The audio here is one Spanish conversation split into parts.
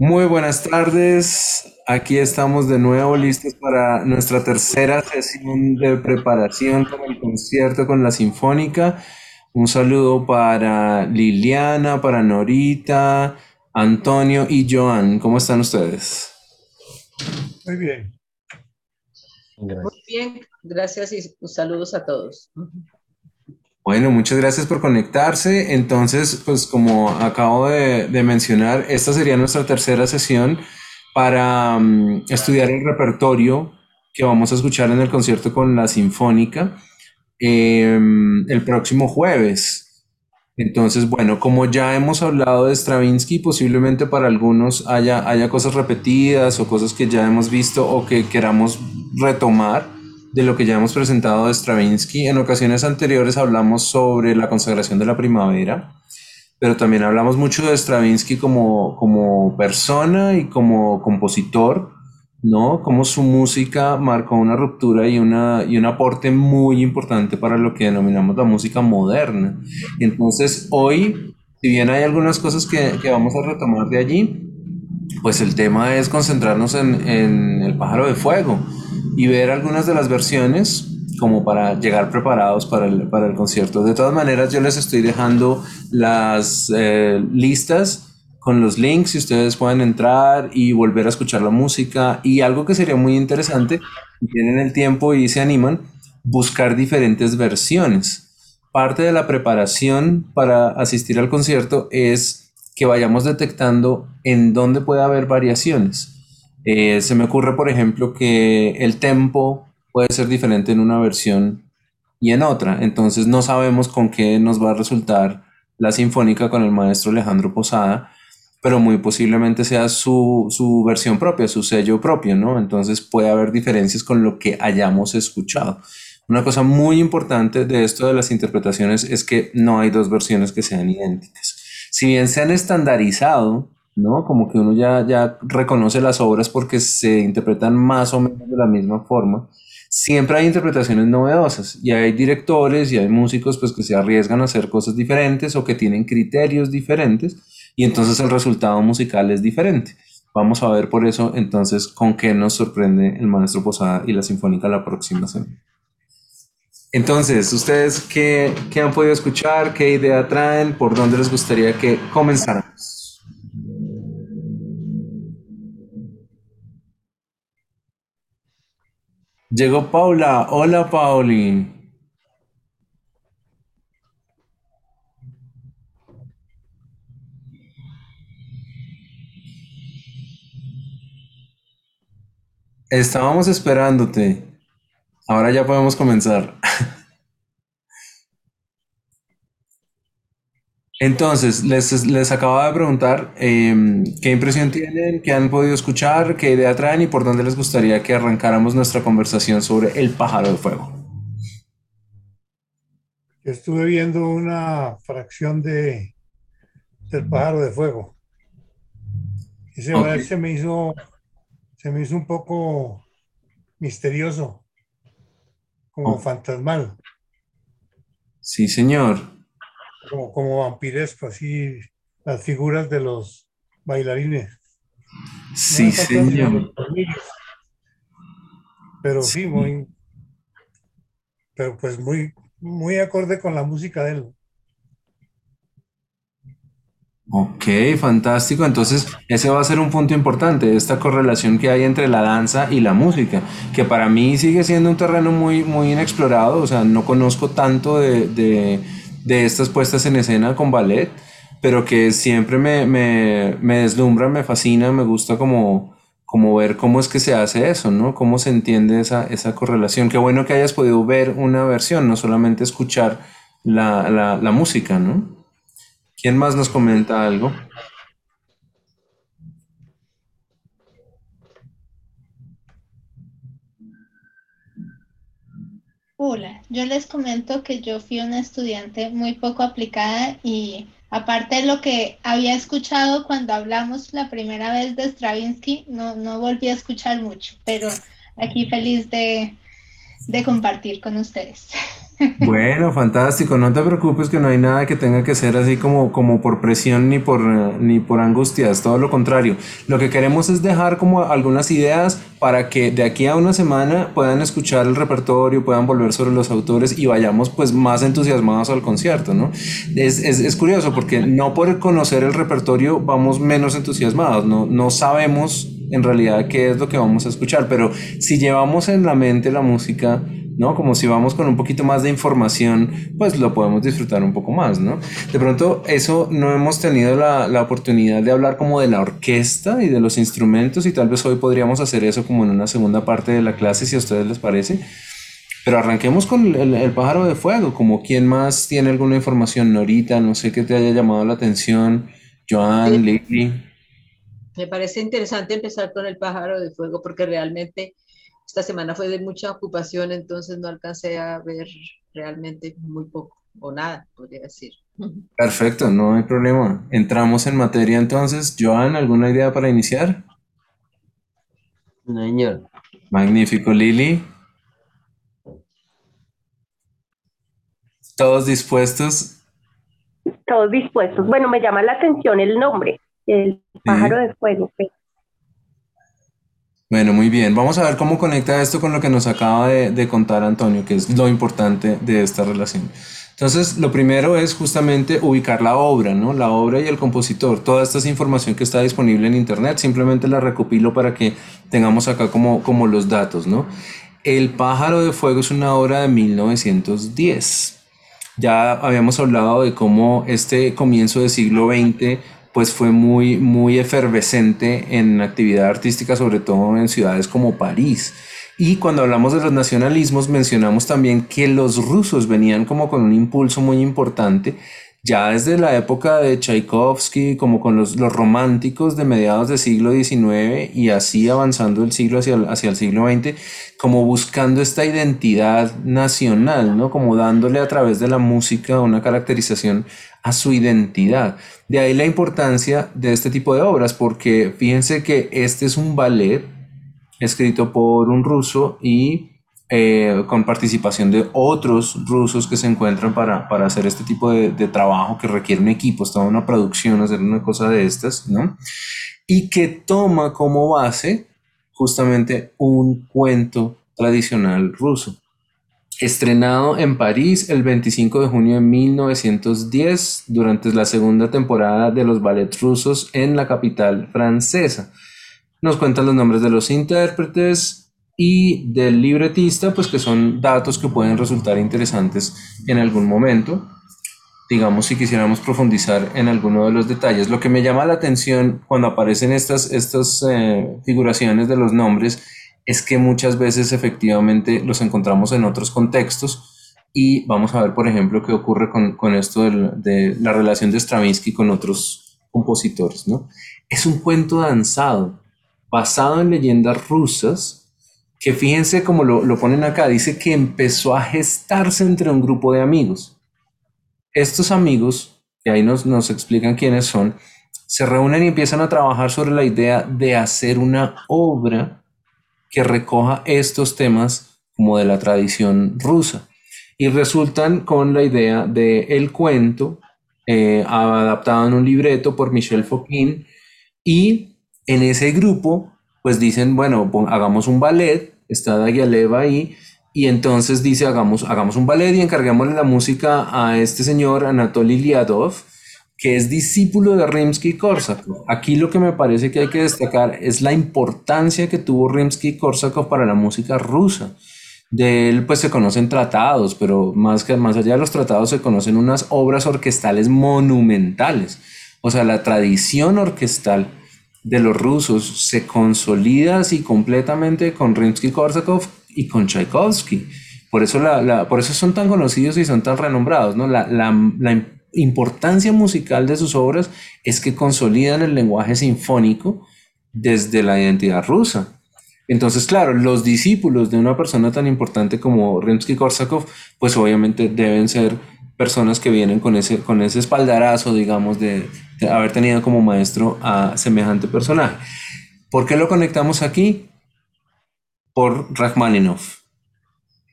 Muy buenas tardes. Aquí estamos de nuevo listos para nuestra tercera sesión de preparación para el concierto con la Sinfónica. Un saludo para Liliana, para Norita, Antonio y Joan. ¿Cómo están ustedes? Muy bien. Muy bien, gracias y saludos a todos. Bueno, muchas gracias por conectarse. Entonces, pues como acabo de, mencionar, esta sería nuestra tercera sesión para mm, estudiar el repertorio que vamos a escuchar en el concierto con la Sinfónica em, el próximo jueves. Entonces, bueno, como ya hemos hablado de Stravinsky, posiblemente para algunos haya, haya cosas repetidas o cosas que ya hemos visto o que queramos retomar de lo que ya hemos presentado de Stravinsky. En ocasiones anteriores hablamos sobre la consagración de la primavera, pero también hablamos mucho de Stravinsky como, como persona y como compositor, ¿no? Como su música marcó una ruptura y, una, y un aporte muy importante para lo que denominamos la música moderna. entonces hoy, si bien hay algunas cosas que, que vamos a retomar de allí, pues el tema es concentrarnos en, en el pájaro de fuego y ver algunas de las versiones como para llegar preparados para el, para el concierto. De todas maneras, yo les estoy dejando las eh, listas con los links y ustedes pueden entrar y volver a escuchar la música. Y algo que sería muy interesante, si tienen el tiempo y se animan, buscar diferentes versiones. Parte de la preparación para asistir al concierto es que vayamos detectando en dónde puede haber variaciones. Eh, se me ocurre, por ejemplo, que el tempo puede ser diferente en una versión y en otra. Entonces no sabemos con qué nos va a resultar la sinfónica con el maestro Alejandro Posada, pero muy posiblemente sea su, su versión propia, su sello propio, ¿no? Entonces puede haber diferencias con lo que hayamos escuchado. Una cosa muy importante de esto de las interpretaciones es que no hay dos versiones que sean idénticas. Si bien se han estandarizado ¿no? Como que uno ya, ya reconoce las obras porque se interpretan más o menos de la misma forma. Siempre hay interpretaciones novedosas y hay directores y hay músicos pues que se arriesgan a hacer cosas diferentes o que tienen criterios diferentes y entonces el resultado musical es diferente. Vamos a ver por eso entonces con qué nos sorprende el maestro Posada y la Sinfónica la próxima semana. Entonces, ¿ustedes qué, qué han podido escuchar? ¿Qué idea traen? ¿Por dónde les gustaría que comenzáramos? Llegó Paula. Hola, Pauli. Estábamos esperándote. Ahora ya podemos comenzar. Entonces, les, les acababa de preguntar em, qué impresión tienen, qué han podido escuchar, qué idea traen y por dónde les gustaría que arrancáramos nuestra conversación sobre el pájaro de fuego. Estuve viendo una fracción de del pájaro de fuego. Y se, me hizo se me hizo un poco misterioso, como oh. fantasmal. Sí, señor como, como vampiresco, así las figuras de los bailarines. Sí, señor. Pero sí. muy, pero pues muy, muy acorde con la música de él. Ok, fantástico. Entonces, ese va a ser un punto importante, esta correlación que hay entre la danza y la música, que para mí sigue siendo un terreno muy, muy inexplorado, o sea, no conozco tanto de, de estas puestas en escena con ballet, pero que siempre me, me, deslumbra, me fascina, me gusta como, como ver cómo es que se hace eso, ¿no? Cómo se entiende esa, esa correlación. Qué bueno que hayas podido ver una versión, no solamente escuchar la, la música, ¿no? ¿Quién más nos comenta algo? Hola, yo les comento que yo fui una estudiante muy poco aplicada y aparte de lo que había escuchado cuando hablamos la primera vez de Stravinsky, no, no volví a escuchar mucho, pero aquí feliz de, de compartir con ustedes. Bueno, fantástico. No te preocupes que no hay nada que tenga que ser así como, como por presión ni por, ni por angustias. Todo lo contrario. Lo que queremos es dejar como algunas ideas para que de aquí a una semana puedan escuchar el repertorio, puedan volver sobre los autores y vayamos pues más entusiasmados al concierto, ¿no? Es, es, es curioso porque no por conocer el repertorio vamos menos entusiasmados. No, no sabemos en realidad qué es lo que vamos a escuchar, pero si llevamos en la mente la música, ¿no? Como si vamos con un poquito más de información, pues lo podemos disfrutar un poco más, ¿no? De pronto, eso no hemos tenido la, la, oportunidad de hablar como de la orquesta y de los instrumentos y tal vez hoy podríamos hacer eso como en una segunda parte de la clase, si a ustedes les parece. Pero arranquemos con el, el pájaro de fuego, como quién más tiene alguna información, Norita, no sé qué te haya llamado la atención, Joan, sí. Me parece interesante empezar con el pájaro de fuego porque realmente esta semana fue de mucha ocupación, entonces no alcancé a ver realmente muy poco o nada, podría decir. Perfecto, no hay problema. Entramos en materia entonces. Joan, ¿alguna idea para iniciar? No, señor. Magnífico, Lili. ¿Todos dispuestos? Todos dispuestos. Bueno, me llama la atención el nombre, el pájaro sí. de fuego. Pero... Bueno, muy bien. Vamos a ver cómo conecta esto con lo que nos acaba de, contar Antonio, que es lo importante de esta relación. Entonces, lo primero es justamente ubicar la obra, ¿no? La obra y el compositor. Toda esta es información que está disponible en Internet, simplemente la recopilo para que tengamos acá como, como los datos, ¿no? El pájaro de fuego es una obra de 1910. Ya habíamos hablado de cómo este comienzo del siglo XX pues fue muy, muy efervescente en actividad artística, sobre todo en ciudades como París. Y cuando hablamos de los nacionalismos, mencionamos también que los rusos venían como con un impulso muy importante, ya desde la época de Tchaikovsky, como con los, los románticos de mediados del siglo XIX y así avanzando el siglo hacia el, hacia el siglo XX, como buscando esta identidad nacional, ¿no? Como dándole a través de la música una caracterización a su identidad. De ahí la importancia de este tipo de obras, porque fíjense que este es un ballet escrito por un ruso y eh, con participación de otros rusos que se encuentran para, para hacer este tipo de, trabajo que requiere un equipo, toda una producción, hacer una cosa de estas, ¿no? Y que toma como base justamente un cuento tradicional ruso estrenado en París el 25 de junio de 1910 durante la segunda temporada de los ballets rusos en la capital francesa. Nos cuentan los nombres de los intérpretes y del libretista, pues que son datos que pueden resultar interesantes en algún momento. Digamos, si quisiéramos profundizar en alguno de los detalles. Lo que me llama la atención cuando aparecen estas, estas eh, figuraciones de los nombres es que muchas veces efectivamente los encontramos en otros contextos y vamos a ver, por ejemplo, qué ocurre con, con esto de, de, la relación de Stravinsky con otros compositores. ¿no? Es un cuento danzado basado en leyendas rusas que fíjense cómo lo, lo ponen acá, dice que empezó a gestarse entre un grupo de amigos. Estos amigos, que ahí nos, nos explican quiénes son, se reúnen y empiezan a trabajar sobre la idea de hacer una obra que recoja estos temas como de la tradición rusa y resultan con la idea de el cuento eh, adaptado en un libreto por Michel Fouquin y en ese grupo pues dicen bueno hagamos un ballet está Dagialeva ahí y entonces dice hagamos, hagamos un ballet y encarguémosle la música a este señor Anatoly Liadov que es discípulo de Rimsky-Korsakov. Aquí lo que me parece que hay que destacar es la importancia que tuvo Rimsky-Korsakov para la música rusa. De él pues se conocen tratados, pero más, que, más allá de los tratados se conocen unas obras orquestales monumentales. O sea, la tradición orquestal de los rusos se consolida así completamente con Rimsky-Korsakov y con Tchaikovsky. Por eso, la, la, por eso son tan conocidos y son tan renombrados, ¿no? La, la, la importancia musical de sus obras es que consolidan el lenguaje sinfónico desde la identidad rusa. Entonces, claro, los discípulos de una persona tan importante como Rimsky-Korsakov, pues obviamente deben ser personas que vienen con ese, con ese espaldarazo, digamos, de, haber tenido como maestro a semejante personaje. ¿Por qué lo conectamos aquí? Por Rachmaninoff.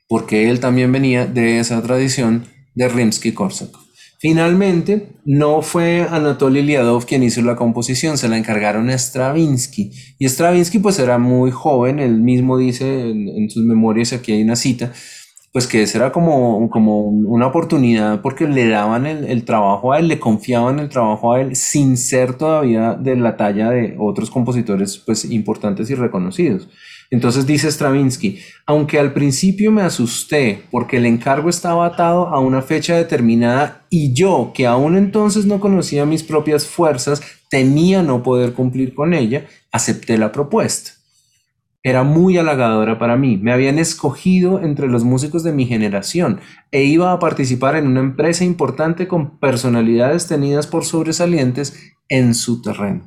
porque él también venía de esa tradición de Rimsky-Korsakov. Finalmente, no fue Anatoly Liadov quien hizo la composición, se la encargaron a Stravinsky. Y Stravinsky pues era muy joven, él mismo dice en sus memorias, aquí hay una cita, pues que esa era como, como una oportunidad porque le daban el, el, trabajo a él, le confiaban el trabajo a él sin ser todavía de la talla de otros compositores pues importantes y reconocidos. Entonces dice Stravinsky, aunque al principio me asusté porque el encargo estaba atado a una fecha determinada y yo, que aún entonces no conocía mis propias fuerzas, temía no poder cumplir con ella, acepté la propuesta era muy halagadora para mí. Me habían escogido entre los músicos de mi generación e iba a participar en una empresa importante con personalidades tenidas por sobresalientes en su terreno.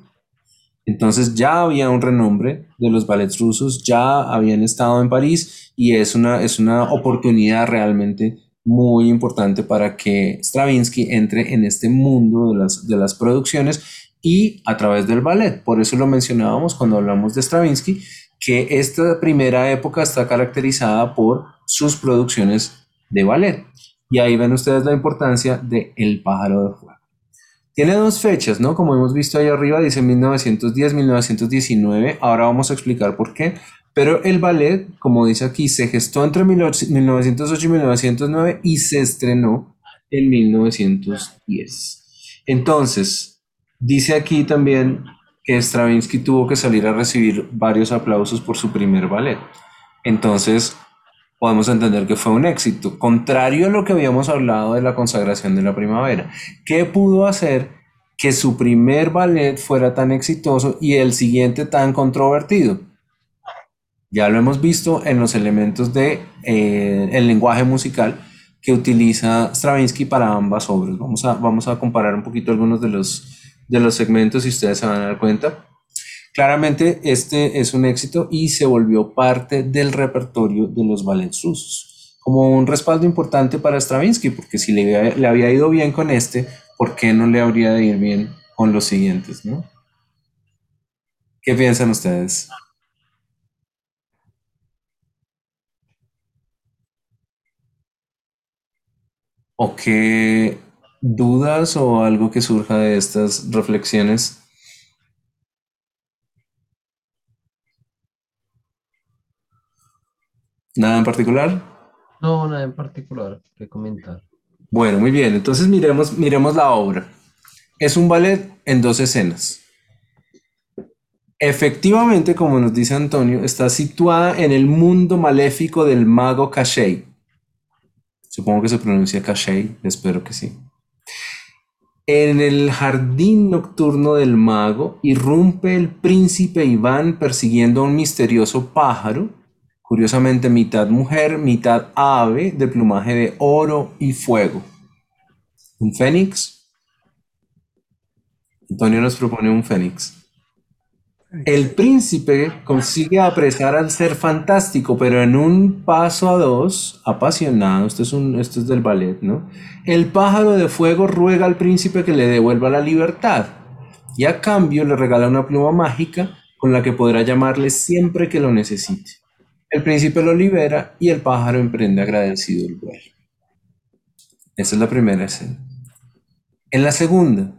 Entonces ya había un renombre de los ballets rusos, ya habían estado en París y es una, es una oportunidad realmente muy importante para que Stravinsky entre en este mundo de las, de las producciones y a través del ballet. Por eso lo mencionábamos cuando hablamos de Stravinsky, que esta primera época está caracterizada por sus producciones de ballet. Y ahí ven ustedes la importancia de El pájaro de fuego. Tiene dos fechas, ¿no? Como hemos visto ahí arriba, dice 1910, 1919. Ahora vamos a explicar por qué. Pero el ballet, como dice aquí, se gestó entre 1908 y 1909 y se estrenó en 1910. Entonces, dice aquí también que Stravinsky tuvo que salir a recibir varios aplausos por su primer ballet. Entonces, podemos entender que fue un éxito, contrario a lo que habíamos hablado de la consagración de la primavera. ¿Qué pudo hacer que su primer ballet fuera tan exitoso y el siguiente tan controvertido? Ya lo hemos visto en los elementos de eh, el lenguaje musical que utiliza Stravinsky para ambas obras. Vamos a, vamos a comparar un poquito algunos de los de los segmentos y ustedes se van a dar cuenta. Claramente este es un éxito y se volvió parte del repertorio de los ballets rusos, como un respaldo importante para Stravinsky, porque si le, le había ido bien con este, ¿por qué no le habría de ir bien con los siguientes? ¿no? ¿Qué piensan ustedes? ¿O qué dudas o algo que surja de estas reflexiones? ¿Nada en particular? No, nada en particular que comentar. Bueno, muy bien. Entonces miremos, miremos la obra. Es un ballet en dos escenas. Efectivamente, como nos dice Antonio, está situada en el mundo maléfico del mago Cachet. Supongo que se pronuncia Cachet, espero que sí. En el jardín nocturno del mago irrumpe el príncipe Iván persiguiendo a un misterioso pájaro, curiosamente mitad mujer, mitad ave, de plumaje de oro y fuego. ¿Un fénix? Antonio nos propone un fénix. El príncipe consigue apresar al ser fantástico, pero en un paso a dos, apasionado, esto es, un, esto es del ballet, ¿no? El pájaro de fuego ruega al príncipe que le devuelva la libertad y a cambio le regala una pluma mágica con la que podrá llamarle siempre que lo necesite. El príncipe lo libera y el pájaro emprende agradecido el vuelo. Esa es la primera escena. En la segunda,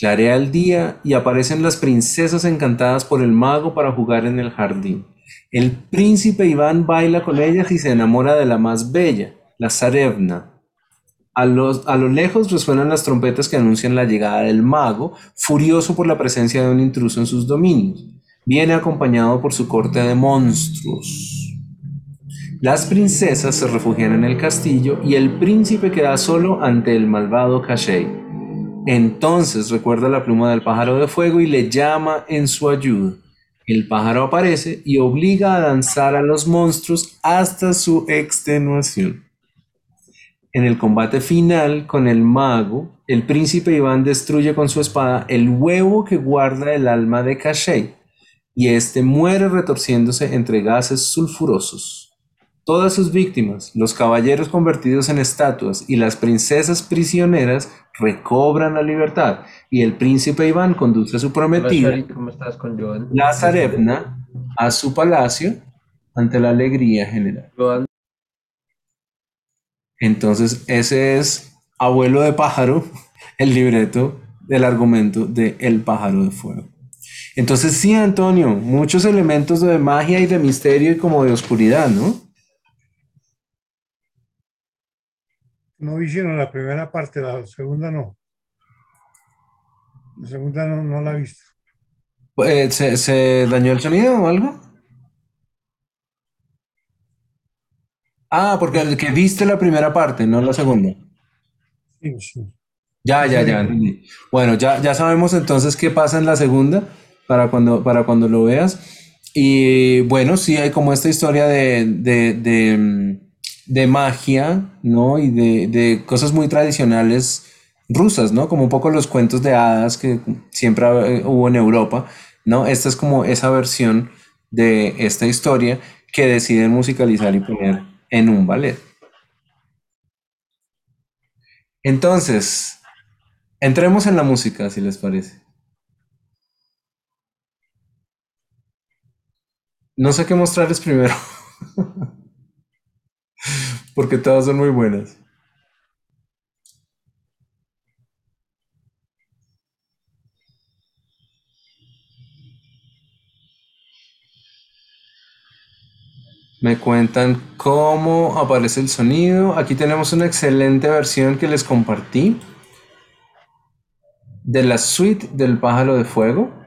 Clarea el día y aparecen las princesas encantadas por el mago para jugar en el jardín. El príncipe Iván baila con ellas y se enamora de la más bella, la Zarevna. A, los, a lo lejos resuenan las trompetas que anuncian la llegada del mago, furioso por la presencia de un intruso en sus dominios. Viene acompañado por su corte de monstruos. Las princesas se refugian en el castillo y el príncipe queda solo ante el malvado Cachet. Entonces recuerda la pluma del pájaro de fuego y le llama en su ayuda. El pájaro aparece y obliga a danzar a los monstruos hasta su extenuación. En el combate final con el mago, el príncipe Iván destruye con su espada el huevo que guarda el alma de Cachet, y éste muere retorciéndose entre gases sulfurosos. Todas sus víctimas, los caballeros convertidos en estatuas y las princesas prisioneras recobran la libertad y el príncipe Iván conduce a su prometida, la Zarevna, a su palacio ante la alegría general. Entonces, ese es Abuelo de Pájaro, el libreto del argumento de El pájaro de fuego. Entonces, sí, Antonio, muchos elementos de magia y de misterio y como de oscuridad, ¿no? No vi sino la primera parte, la segunda no. La segunda no, no la he visto. Eh, ¿se, se dañó el sonido o algo? Ah, porque el que viste la primera parte, no la segunda. Sí, sí. Ya, ya, ya. Bueno, ya, ya sabemos entonces qué pasa en la segunda para cuando, para cuando lo veas. Y bueno, sí hay como esta historia de, de, de, mm, de magia, ¿no? Y de, de cosas muy tradicionales rusas, ¿no? Como un poco los cuentos de hadas que siempre eh, hubo en Europa, ¿no? Esta es como esa versión de esta historia que deciden musicalizar y poner en un ballet. Entonces, entremos en la música, si les parece. No sé qué mostrarles primero, porque todas son muy buenas. Me cuentan cómo aparece el sonido. Aquí tenemos una excelente versión que les compartí de la suite del pájaro de fuego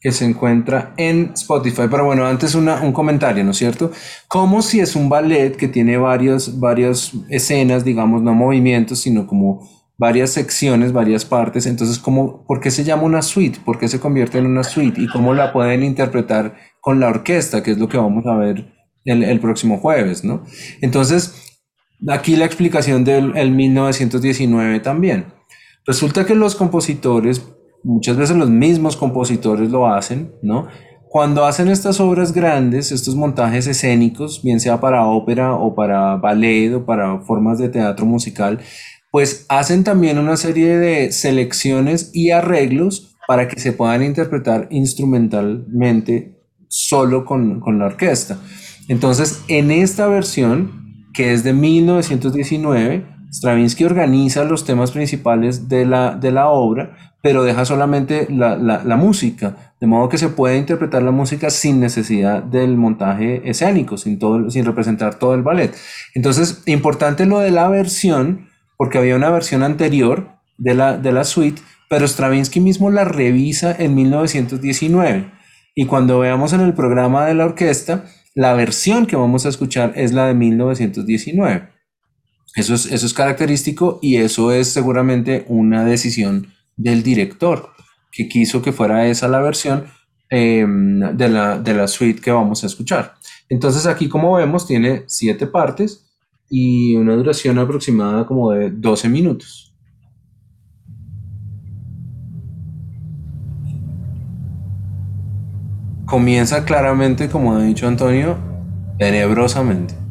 que se encuentra en Spotify. Pero bueno, antes una- un comentario, ¿no es cierto? Como si es un ballet que tiene varios, varias escenas, digamos, no movimientos, sino como varias secciones, varias partes. Entonces, ¿cómo, ¿por qué se llama una suite? ¿Por qué se convierte en una suite? ¿Y cómo la pueden interpretar con la orquesta? Que es lo que vamos a ver el, próximo jueves, ¿no? Entonces, aquí la explicación del el 1919 también. Resulta que los compositores, muchas veces los mismos compositores lo hacen, ¿no? Cuando hacen estas obras grandes, estos montajes escénicos, bien sea para ópera o para ballet o para formas de teatro musical, pues hacen también una serie de selecciones y arreglos para que se puedan interpretar instrumentalmente solo con, con la orquesta. Entonces, en esta versión, que es de 1919, Stravinsky organiza los temas principales de la, de la obra, pero deja solamente la, la- música, de modo que se puede interpretar la música sin necesidad del montaje escénico, sin, todo, sin representar todo el ballet. Entonces, importante lo de la versión, porque había una versión anterior de la, de la suite, pero Stravinsky mismo la revisa en 1919. Y cuando veamos en el programa de la orquesta, la versión que vamos a escuchar es la de 1919. Eso es, eso es característico y eso es seguramente una decisión del director que quiso que fuera esa la versión eh, de, la, de la suite que vamos a escuchar. Entonces aquí como vemos tiene siete partes y una duración aproximada como de 12 minutos. Comienza claramente, como ha dicho Antonio, tenebrosamente.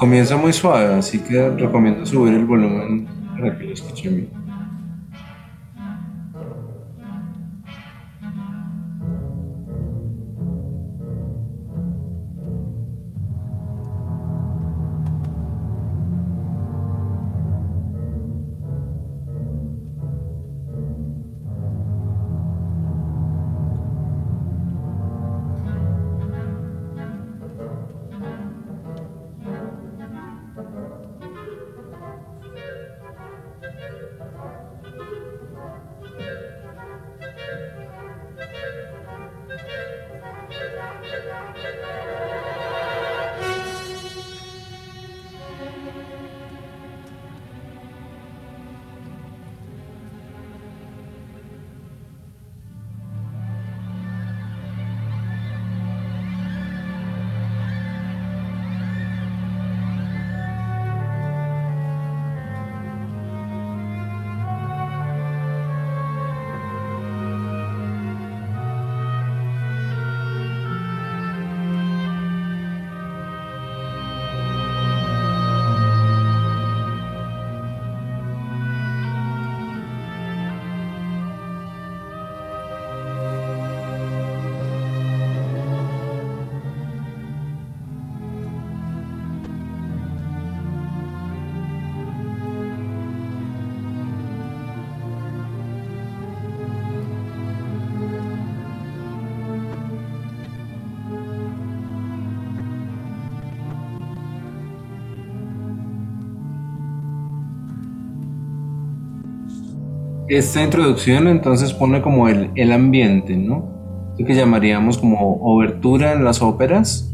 Comienza muy suave, así que recomiendo subir el volumen para que lo escuchen bien. Esta introducción entonces pone como el, el ambiente, ¿no? Lo que llamaríamos como obertura en las óperas,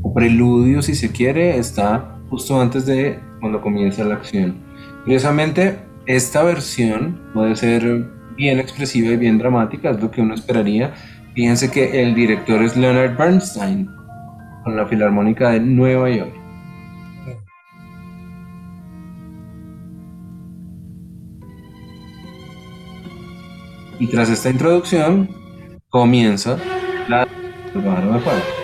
o preludio si se quiere, está justo antes de cuando comienza la acción. Curiosamente, esta versión puede ser bien expresiva y bien dramática, es lo que uno esperaría. Fíjense que el director es Leonard Bernstein, con la Filarmónica de Nueva York. Y tras esta introducción, comienza la de.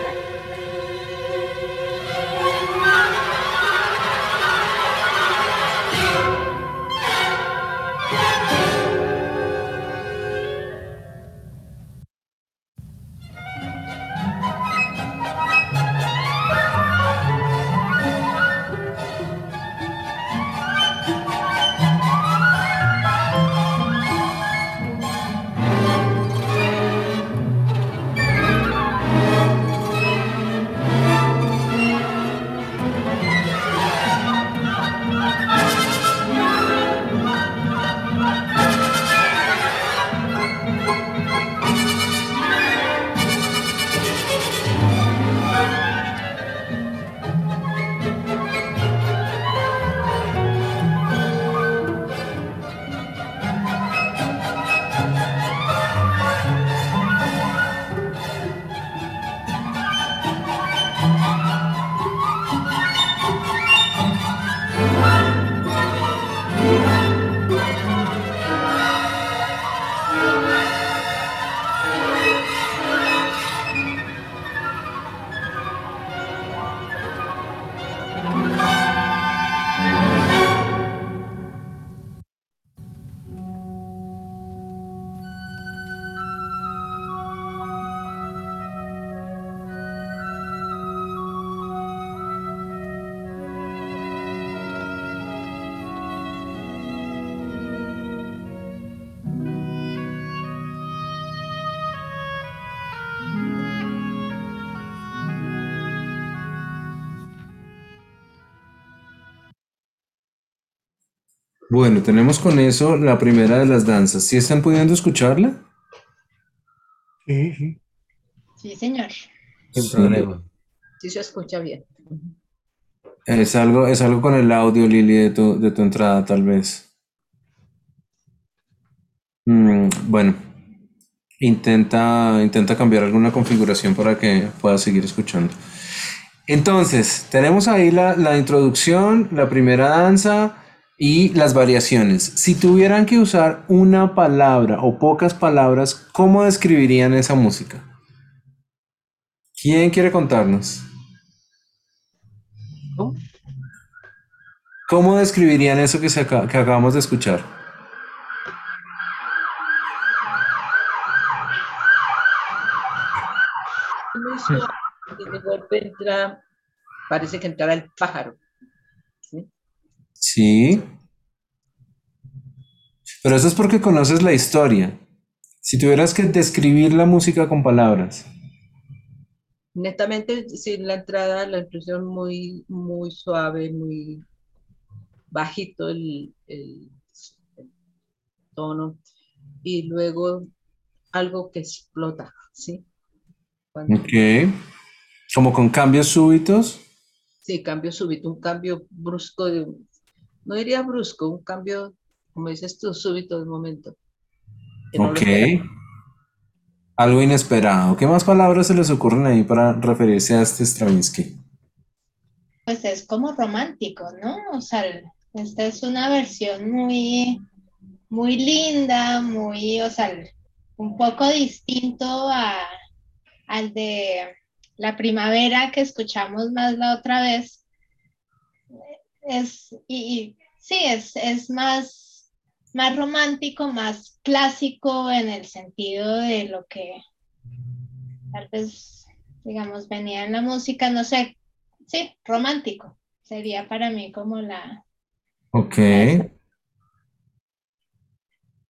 Bueno, tenemos con eso la primera de las danzas. ¿Sí están pudiendo escucharla? Sí, sí. Sí, señor. Sin Sí. problema. Sí se escucha bien. Es algo, es algo con el audio, Lili, de tu, de tu entrada, tal vez. Mm, bueno, intenta, intenta cambiar alguna configuración para que puedas seguir escuchando. Entonces, tenemos ahí la, la introducción, la primera danza y las variaciones. Si tuvieran que usar una palabra o pocas palabras, ¿cómo describirían esa música? ¿Quién quiere contarnos? ¿Cómo? ¿Cómo describirían eso que, se que acabamos de escuchar? De golpe entra, parece que entrara el pájaro. ¿Sí? Sí. Pero eso es porque conoces la historia. Si tuvieras que describir la música con palabras, Netamente, sin la entrada, la impresión muy, muy suave, muy bajito el, el- el tono, y luego algo que explota, ¿sí? Cuando- ok. Como con cambios súbitos. Sí, cambio súbito, un cambio brusco de no diría brusco, un cambio, como dices tú, súbito de momento. no Ok. Algo inesperado. ¿Qué más palabras se les ocurren ahí para referirse a este Stravinsky? Pues es como romántico, ¿no? O sea, esta es una versión muy, muy linda, muy, o sea, un poco distinto a, al de la primavera que escuchamos más la otra vez. Es, y, sí, es, es más, más romántico, más clásico en el sentido de lo que tal vez, digamos, venía en la música, no sé, sí, romántico. Sería para mí como la... Ok.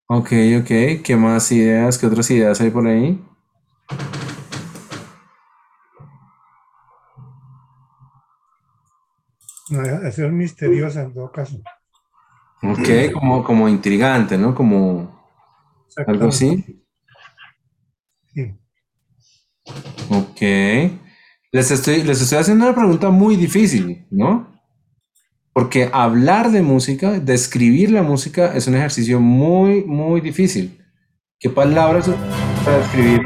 Ok, ok. ¿Qué más ideas? ¿Qué otras ideas hay por ahí? De ser misteriosa en todo caso. Ok, como, como intrigante, ¿no? Como algo así. Sí. Ok. Les estoy, les estoy haciendo una pregunta muy difícil, ¿no? Porque hablar de música, describir la música, es un ejercicio muy, muy difícil. ¿Qué palabras para describir,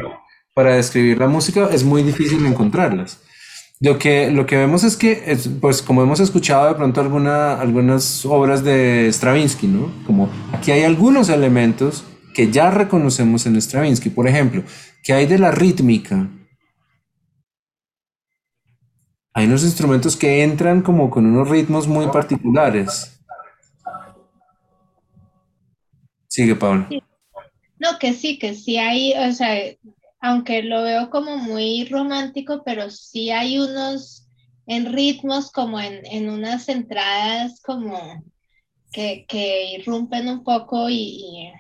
para describir la música es muy difícil encontrarlas? Lo que, lo que vemos es que, es, pues como hemos escuchado de pronto alguna, algunas obras de Stravinsky, ¿no? Como aquí hay algunos elementos que ya reconocemos en Stravinsky. Por ejemplo, que hay de la rítmica. Hay unos instrumentos que entran como con unos ritmos muy particulares. Sigue, Paula. No, que sí, que sí hay, o sea, aunque lo veo como muy romántico, pero sí hay unos en ritmos como en, en unas entradas como que, que irrumpen un poco y, y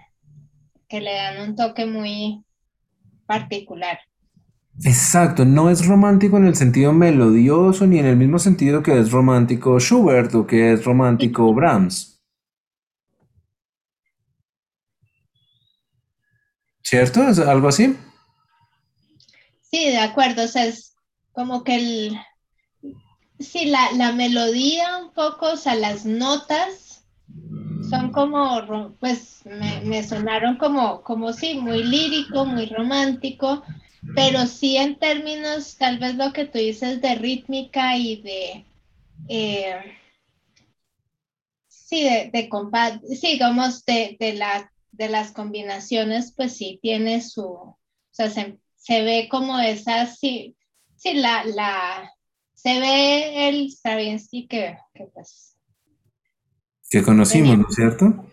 que le dan un toque muy particular. Exacto, no es romántico en el sentido melodioso ni en el mismo sentido que es romántico Schubert o que es romántico Brahms. ¿Cierto? ¿Es algo así? Sí, de acuerdo, o sea, es como que el, sí, la, la melodía un poco, o sea, las notas son como, ro- pues me, me sonaron como, como sí, muy lírico, muy romántico, pero sí en términos, tal vez lo que tú dices de rítmica y de, eh, sí, de, de compás, sí, digamos, de, de, la, de las combinaciones, pues sí tiene su, o sea, se, se ve como esa, sí, sí, la, la, se ve el Stravinsky que, que pues Que conocimos, ¿no es cierto?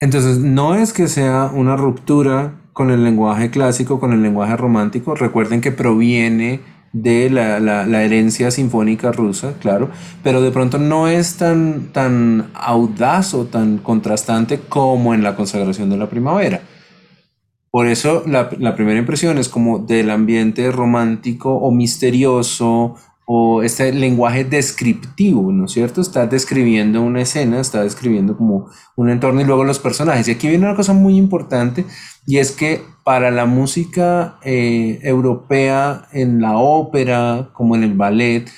Entonces, no es que sea una ruptura con el lenguaje clásico, con el lenguaje romántico. Recuerden que proviene de la, la- la herencia sinfónica rusa, claro, pero de pronto no es tan, tan audaz o tan contrastante como en la consagración de la primavera. Por eso la, primera impresión es como del ambiente romántico o misterioso o este lenguaje descriptivo, ¿no es cierto? Está describiendo una escena, está describiendo como un entorno y luego los personajes. Y aquí viene una cosa muy importante y es que para la música eh, europea, en la ópera, como en el ballet,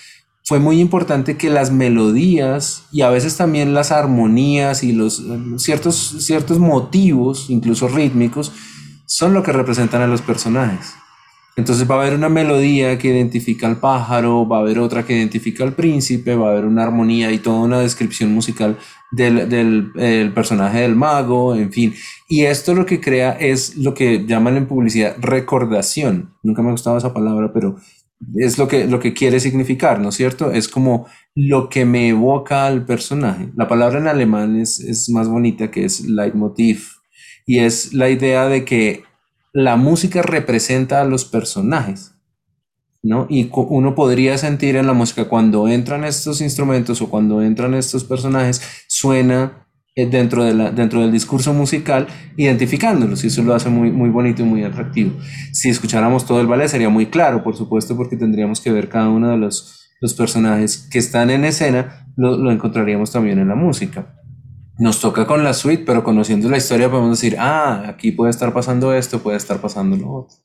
fue muy importante que las melodías y a veces también las armonías y los eh, ciertos, ciertos motivos, incluso rítmicos, son lo que representan a los personajes. Entonces va a haber una melodía que identifica al pájaro, va a haber otra que identifica al príncipe, va a haber una armonía y toda una descripción musical del, del el personaje del mago, en fin. Y esto lo que crea es lo que llaman en publicidad recordación. Nunca me ha gustado esa palabra, pero es lo que, lo que quiere significar, ¿no es cierto? Es como lo que me evoca al personaje. La palabra en alemán es, es más bonita que es Leitmotiv y es la idea de que la música representa a los personajes, ¿no? Y uno podría sentir en la música cuando entran estos instrumentos o cuando entran estos personajes, suena eh, dentro, de dentro del discurso musical identificándolos y eso lo hace muy, muy bonito y muy atractivo. Si escucháramos todo el ballet sería muy claro, por supuesto, porque tendríamos que ver cada uno de los, los personajes que están en escena, lo encontraríamos también en la música. Nos toca con la suite, pero conociendo la historia podemos decir, ah, aquí puede estar pasando esto, puede estar pasando lo otro.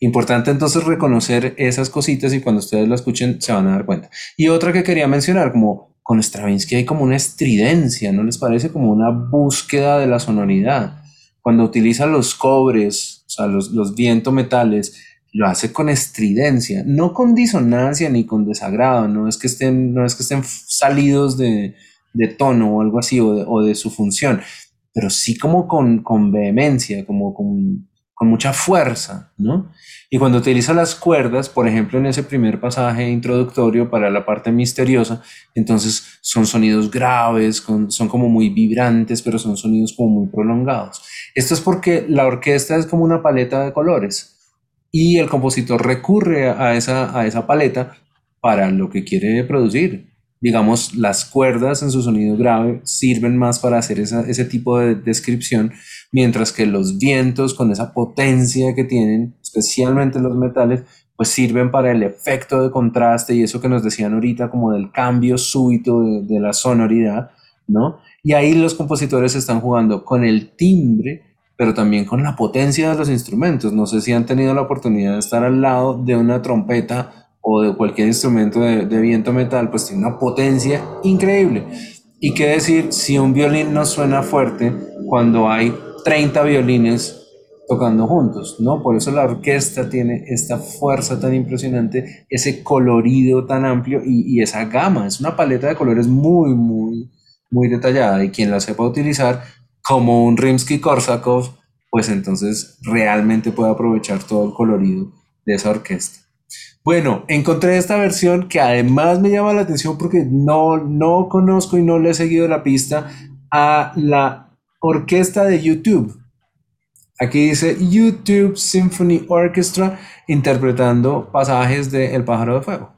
Importante entonces reconocer esas cositas y cuando ustedes la escuchen se van a dar cuenta. Y otra que quería mencionar, como con Stravinsky hay como una estridencia, ¿no les parece? Como una búsqueda de la sonoridad. Cuando utiliza los cobres, o sea, los, los viento metales, lo hace con estridencia, no con disonancia ni con desagrado, no es que estén, no es que estén salidos de, de tono o algo así, o de, su función, pero sí como con, con vehemencia, como con, con mucha fuerza, ¿no? Y cuando utiliza las cuerdas, por ejemplo, en ese primer pasaje introductorio para la parte misteriosa, entonces son sonidos graves, son como muy vibrantes, pero son sonidos como muy prolongados. Esto es porque la orquesta es como una paleta de colores y el compositor recurre a esa, a esa paleta para lo que quiere producir. Digamos, las cuerdas en su sonido grave sirven más para hacer ese tipo de descripción, mientras que los vientos con esa potencia que tienen, especialmente los metales, pues sirven para el efecto de contraste y eso que nos decían ahorita como del cambio súbito de, de la sonoridad, ¿no? Y ahí los compositores están jugando con el timbre, pero también con la potencia de los instrumentos. No sé si han tenido la oportunidad de estar al lado de una trompeta o de cualquier instrumento de, de viento metal, pues tiene una potencia increíble. Y qué decir si un violín no suena fuerte cuando hay 30 violines tocando juntos, ¿no? Por eso la orquesta tiene esta fuerza tan impresionante, ese colorido tan amplio y, y esa gama, es una paleta de colores muy, muy, muy detallada y quien la sepa utilizar como un Rimsky-Korsakov, pues entonces realmente puede aprovechar todo el colorido de esa orquesta. Bueno, encontré esta versión que además me llama la atención porque no, no conozco y no le he seguido la pista a la orquesta de YouTube. Aquí dice YouTube Symphony Orchestra interpretando pasajes de El pájaro de fuego.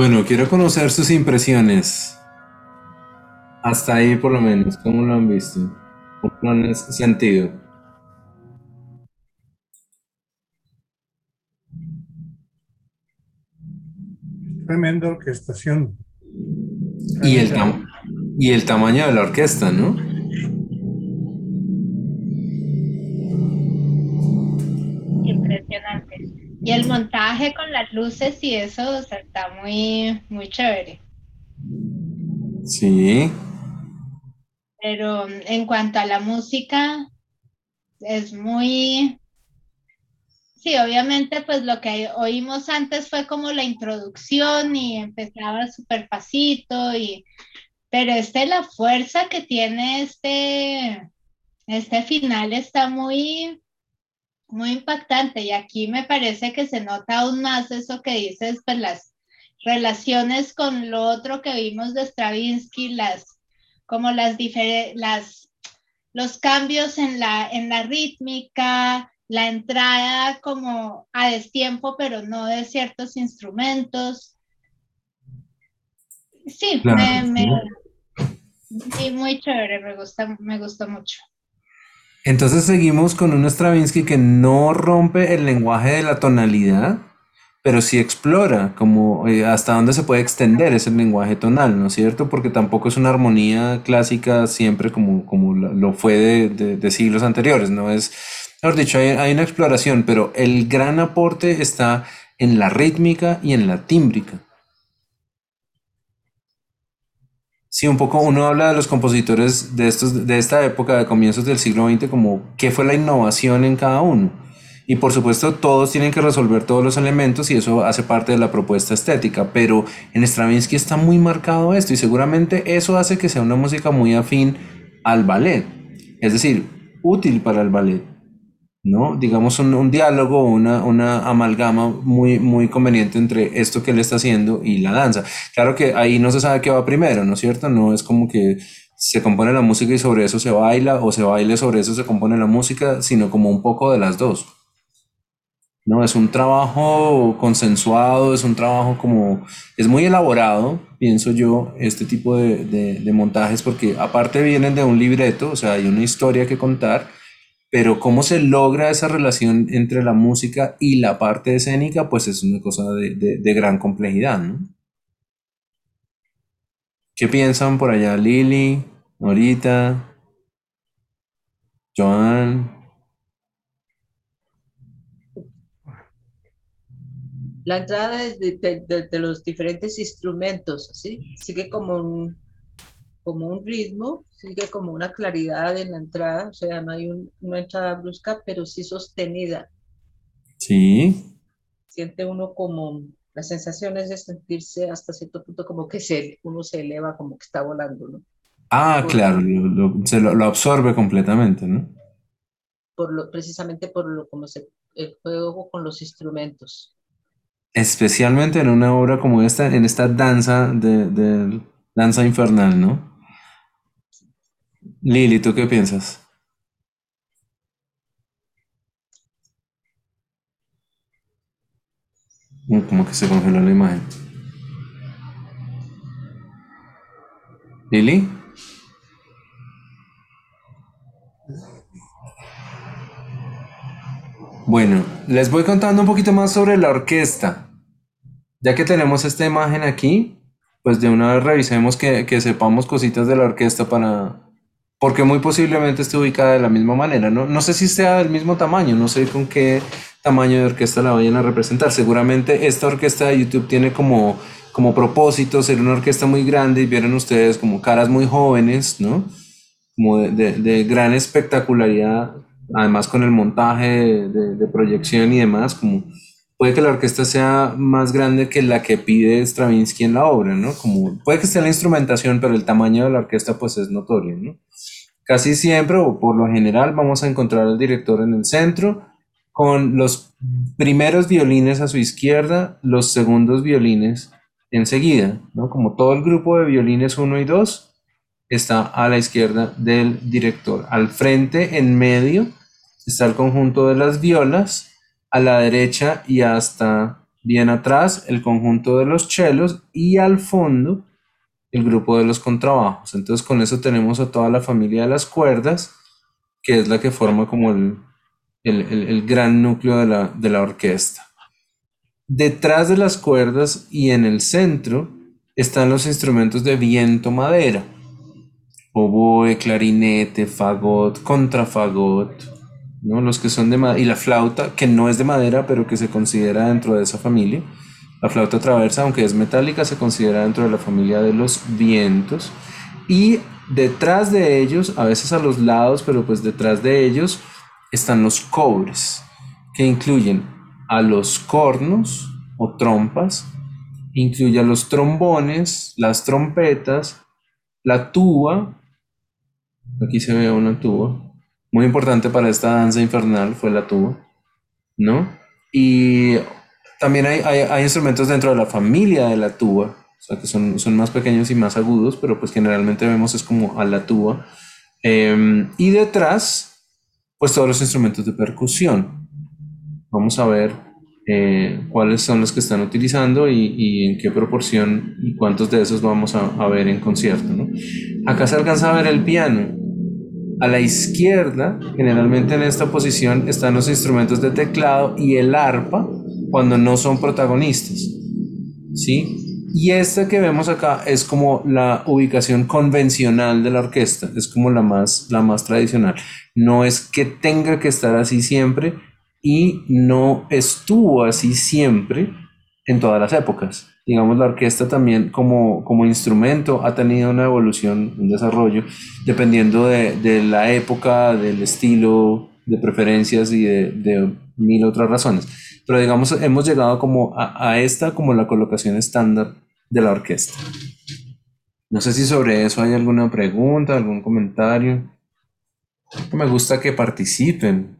Bueno, quiero conocer sus impresiones. Hasta ahí por lo menos, ¿cómo lo han visto? ¿Cómo lo han sentido? Tremenda orquestación. Y el, y el tamaño de la orquesta, ¿no? Y el montaje con las luces y eso, o sea, está muy, muy chévere. Sí. Pero en cuanto a la música, es muy... Sí, obviamente, pues lo que oímos antes fue como la introducción y empezaba súper pasito y... Pero este, la fuerza que tiene este, este final está muy, muy impactante y aquí me parece que se nota aún más eso que dices, pues las relaciones con lo otro que vimos de Stravinsky, las como las las los cambios en la en la rítmica, la entrada como a destiempo, pero no de ciertos instrumentos. Sí, Claro, me, sí. me- sí, muy chévere, me gusta, me gustó mucho. Entonces seguimos con un Stravinsky que no rompe el lenguaje de la tonalidad, pero sí explora como eh, hasta dónde se puede extender ese lenguaje tonal, ¿no es cierto? Porque tampoco es una armonía clásica siempre como, como lo fue de, de- de siglos anteriores, ¿no? Es, mejor dicho, hay, hay una exploración, pero el gran aporte está en la rítmica y en la tímbrica. Sí, un poco uno habla de los compositores de estos, de esta época, de comienzos del siglo XX, como qué fue la innovación en cada uno. Y por supuesto, todos tienen que resolver todos los elementos y eso hace parte de la propuesta estética, pero en Stravinsky está muy marcado esto y seguramente eso hace que sea una música muy afín al ballet, es decir, útil para el ballet. ¿No? Digamos un, un diálogo, una, una amalgama muy, muy conveniente entre esto que él está haciendo y la danza. Claro que ahí no se sabe qué va primero, ¿no es cierto? No es como que se compone la música y sobre eso se baila, o se baila y sobre eso se compone la música, sino como un poco de las dos. No, es un trabajo consensuado, es un trabajo como, es muy elaborado, pienso yo, este tipo de, de, de montajes, porque aparte vienen de un libreto, o sea, hay una historia que contar, pero cómo se logra esa relación entre la música y la parte escénica, pues es una cosa de, de- gran complejidad, ¿no? ¿Qué piensan por allá, Lili, Norita, Joan? La entrada de- de los diferentes instrumentos, ¿sí? Sigue como un, como un ritmo, sigue como una claridad en la entrada, o sea, no hay un- una entrada brusca, pero sí sostenida. Sí, Siente uno como las sensaciones de sentirse hasta cierto punto como que se, uno se eleva, como que está volando, ¿no? ah, Por- claro, lo, lo- se lo, lo absorbe completamente, ¿no? Por lo, precisamente por lo como se, el juego con los instrumentos. Especialmente en una obra como esta, en esta danza de, de- danza infernal, ¿no? Lili, ¿tú qué piensas? Como que se congeló la imagen. ¿Lili? Bueno, les voy contando un poquito más sobre la orquesta. Ya que tenemos esta imagen aquí, pues de una vez revisemos que, que sepamos cositas de la orquesta para... Porque muy posiblemente esté ubicada de la misma manera. No, no sé si sea del mismo tamaño, no sé con qué tamaño de orquesta la vayan a representar. Seguramente esta orquesta de YouTube tiene como, como propósito ser una orquesta muy grande y vieron ustedes como caras muy jóvenes, ¿no? Como de, de- gran espectacularidad, además con el montaje de proyección y demás, como puede que la orquesta sea más grande que la que pide Stravinsky en la obra, ¿no? Como puede que esté la instrumentación, pero el tamaño de la orquesta pues es notorio, ¿no? Casi siempre o por lo general vamos a encontrar al director en el centro con los primeros violines a su izquierda, los segundos violines enseguida, ¿no? Como todo el grupo de violines 1 y 2 está a la izquierda del director. Al frente, en medio, está el conjunto de las violas, a la derecha y hasta bien atrás el conjunto de los chelos y al fondo el grupo de los contrabajos. Entonces con eso tenemos a toda la familia de las cuerdas, que es la que forma como el, el, el gran núcleo de la, de la orquesta. Detrás de las cuerdas y en el centro están los instrumentos de viento madera. Oboe, clarinete, fagot, contrafagot, ¿no? Los que son de madera, y la flauta, que no es de madera, pero que se considera dentro de esa familia. La flauta traversa, aunque es metálica, se considera dentro de la familia de los vientos. Y detrás de ellos, a veces a los lados, pero pues detrás de ellos, están los cobres, que incluyen a los cornos o trompas, incluye a los trombones, las trompetas, la tuba, aquí se ve una tuba, muy importante para esta danza infernal fue la tuba, ¿no? Y también hay, hay, instrumentos dentro de la familia de la tuba, o sea, que son, son más pequeños y más agudos, pero pues generalmente vemos es como a la tuba. Em, y detrás, pues todos los instrumentos de percusión. Vamos a ver eh, cuáles son los que están utilizando y, y, en qué proporción y cuántos de esos vamos a, a ver en concierto. ¿no? Acá se alcanza a ver el piano. A la izquierda, generalmente en esta posición, están los instrumentos de teclado y el arpa cuando no son protagonistas. ¿Sí? Y esta que vemos acá es como la ubicación convencional de la orquesta, es como la más, la más tradicional. No es que tenga que estar así siempre y no estuvo así siempre en todas las épocas. Digamos, la orquesta también como, como instrumento ha tenido una evolución, un desarrollo, dependiendo de, de la época, del estilo, de preferencias y de, de mil otras razones pero digamos, hemos llegado como a, esta como la colocación estándar de la orquesta. No sé si sobre eso hay alguna pregunta, algún comentario. Me gusta que participen.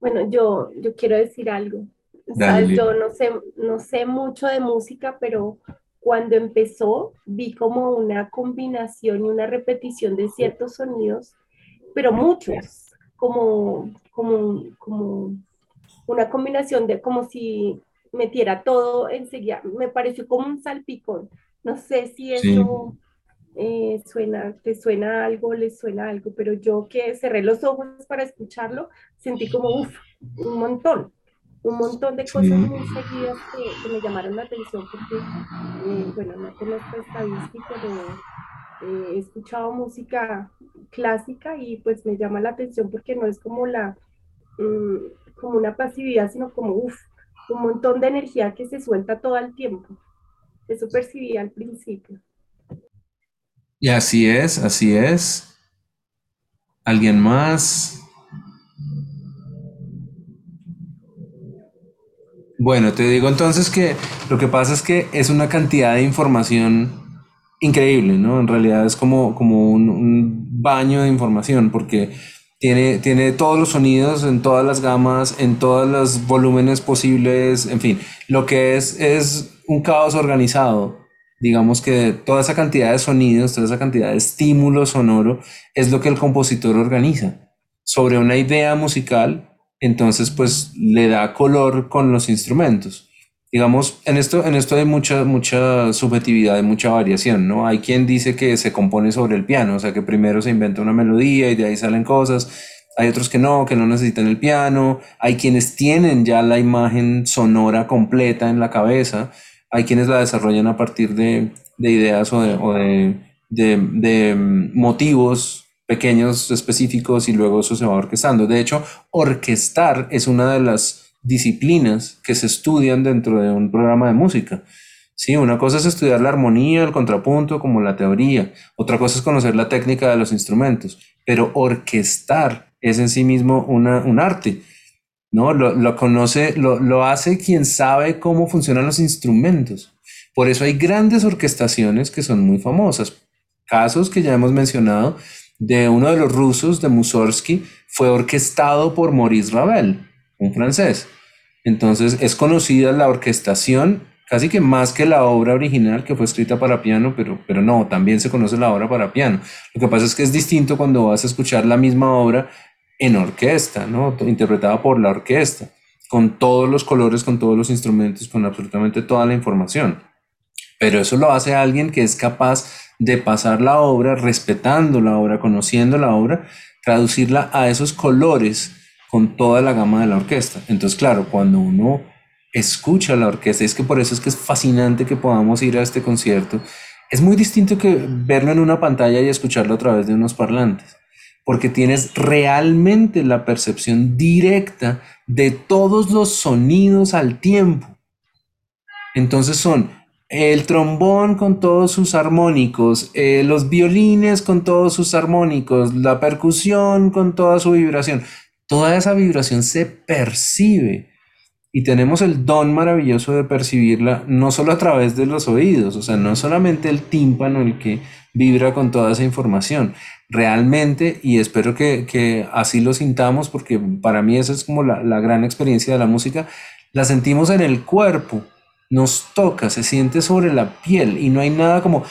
Bueno, yo, yo quiero decir algo. Yo no sé, no sé mucho de música, pero cuando empezó vi como una combinación y una repetición de ciertos sonidos, pero muchos como, como, como una combinación de como si metiera todo enseguida. Me pareció como un salpicón. No sé si eso eh, suena, te suena algo, le suena algo, pero yo que cerré los ojos para escucharlo, sentí como un montón, un montón de cosas muy seguidas que, me llamaron la atención porque, eh, bueno, no conozco estadística, pero eh, he escuchado música clásica y pues me llama la atención porque no es como la mm, como una pasividad, sino como un montón de energía que se suelta todo el tiempo. Eso percibí al principio. Y así es, así es. ¿Alguien más? Bueno, te digo entonces que lo que pasa es que es una cantidad de información increíble, ¿no? En realidad es como, como un, baño de información porque tiene, tiene todos los sonidos en todas las gamas, en todos los volúmenes posibles, en fin, lo que es es un caos organizado. Digamos que toda esa cantidad de sonidos, toda esa cantidad de estímulo sonoro es lo que el compositor organiza sobre una idea musical, entonces pues le da color con los instrumentos digamos, en esto, en esto hay mucha, mucha subjetividad, y mucha variación, ¿no? Hay quien dice que se compone sobre el piano, o sea, que primero se inventa una melodía y de ahí salen cosas. Hay otros que no, que no necesitan el piano. Hay quienes tienen ya la imagen sonora completa en la cabeza. Hay quienes la desarrollan a partir de, de ideas o, de, de, de, mm, motivos pequeños específicos y luego eso se va orquestando. De hecho, orquestar es una de las disciplinas que se estudian dentro de un programa de música. Sí, una cosa es estudiar la armonía, el contrapunto, como la teoría. Otra cosa es conocer la técnica de los instrumentos. Pero orquestar es en sí mismo una, un arte. ¿No? Lo, lo conoce, lo, lo hace quien sabe cómo funcionan los instrumentos. Por eso hay grandes orquestaciones que son muy famosas. Casos que ya hemos mencionado de uno de los rusos, de Mussorgsky, fue orquestado por Maurice Ravel, un francés. Entonces es conocida la orquestación casi que más que la obra original que fue escrita para piano, pero, pero no, también se conoce la obra para piano. Lo que pasa es que es distinto cuando vas a escuchar la misma obra en orquesta, ¿no? Interpretada por la orquesta, con todos los colores, con todos los instrumentos, con absolutamente toda la información. Pero eso lo hace alguien que es capaz de pasar la obra, respetando la obra, conociendo la obra, traducirla a esos colores con toda la gama de la orquesta. Entonces, claro, cuando uno escucha la orquesta, es que por eso es que es fascinante que podamos ir a este concierto, es muy distinto que verlo en una pantalla y escucharlo a través de unos parlantes, porque tienes realmente la percepción directa de todos los sonidos al tiempo. Entonces son el trombón con todos sus armónicos, eh, los violines con todos sus armónicos, la percusión con toda su vibración. Toda esa vibración se percibe y tenemos el don maravilloso de percibirla no solo a través de los oídos, o sea, no solamente el tímpano el que vibra con toda esa información, realmente, y espero que, así lo sintamos, porque para mí esa es como la, la gran experiencia de la música, la sentimos en el cuerpo nos toca, se siente sobre la piel y no hay nada como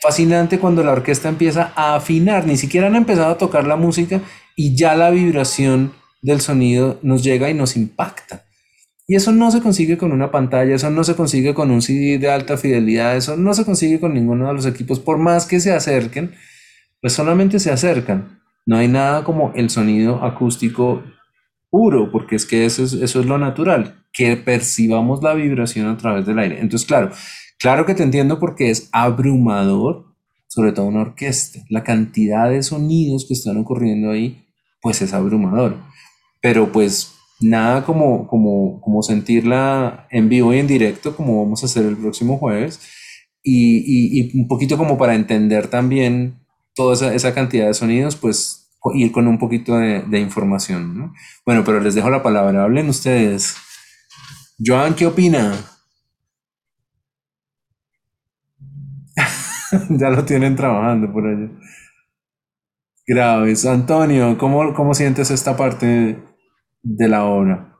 fascinante cuando la orquesta empieza a afinar, ni siquiera han empezado a tocar la música y ya la vibración del sonido nos llega y nos impacta. Y eso no se consigue con una pantalla, eso no se consigue con un CD de alta fidelidad, eso no se consigue con ninguno de los equipos, por más que se acerquen, pues solamente se acercan. No hay nada como el sonido acústico puro, porque es que eso es, eso es lo natural, que percibamos la vibración a través del aire. Entonces, claro, claro que te entiendo porque es abrumador, sobre todo una orquesta. La cantidad de sonidos que están ocurriendo ahí, pues es abrumador. Pero pues nada como, como, como sentirla en vivo y en directo, como vamos a hacer el próximo jueves, y, y, un poquito como para entender también toda esa, esa cantidad de sonidos, pues ir con un poquito de, información. ¿no? Bueno, pero les dejo la palabra. Hablen ustedes. Joan, ¿qué opina? ya lo tienen trabajando por allá. Graves. Antonio, ¿cómo, ¿cómo sientes esta parte de la obra?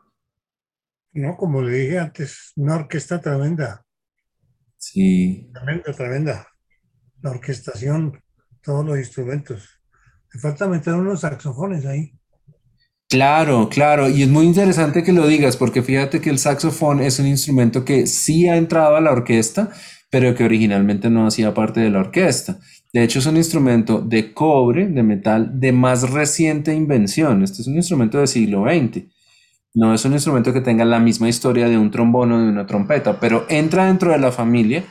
No, como le dije antes, una orquesta tremenda. Sí. Tremenda, tremenda. La orquestación, todos los instrumentos. Me falta meter unos saxofones ahí. Claro, claro, y es muy interesante que lo digas, porque fíjate que el saxofón es un instrumento que sí ha entrado a la orquesta, pero que originalmente no hacía parte de la orquesta. De hecho, es un instrumento de cobre, de metal, de más reciente invención. Este es un instrumento del siglo XX. No es un instrumento que tenga la misma historia de un trombón o de una trompeta, pero entra dentro de la familia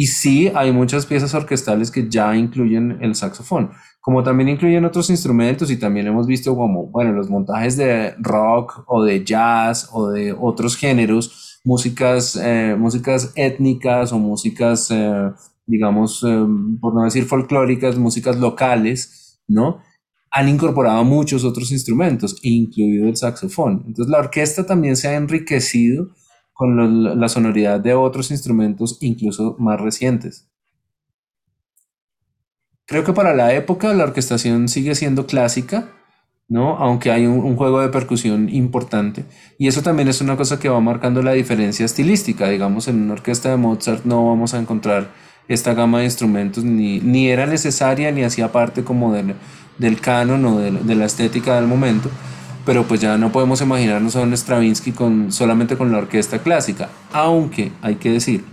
y sí hay muchas piezas orquestales que ya incluyen el saxofón como también incluyen otros instrumentos y también hemos visto como, bueno, los montajes de rock o de jazz o de otros géneros, músicas, eh, músicas étnicas o músicas, eh, digamos, eh, por no decir folclóricas, músicas locales, ¿no? Han incorporado muchos otros instrumentos, incluido el saxofón. Entonces la orquesta también se ha enriquecido con la sonoridad de otros instrumentos, incluso más recientes. Creo que para la época la orquestación sigue siendo clásica, ¿no? Aunque hay un, juego de percusión importante. Y eso también es una cosa que va marcando la diferencia estilística. Digamos, en una orquesta de Mozart no vamos a encontrar esta gama de instrumentos, ni, ni era necesaria ni hacía parte como del, del canon o de, de, la estética del momento. Pero pues ya no podemos imaginarnos a un Stravinsky con, solamente con la orquesta clásica. Aunque hay que decir,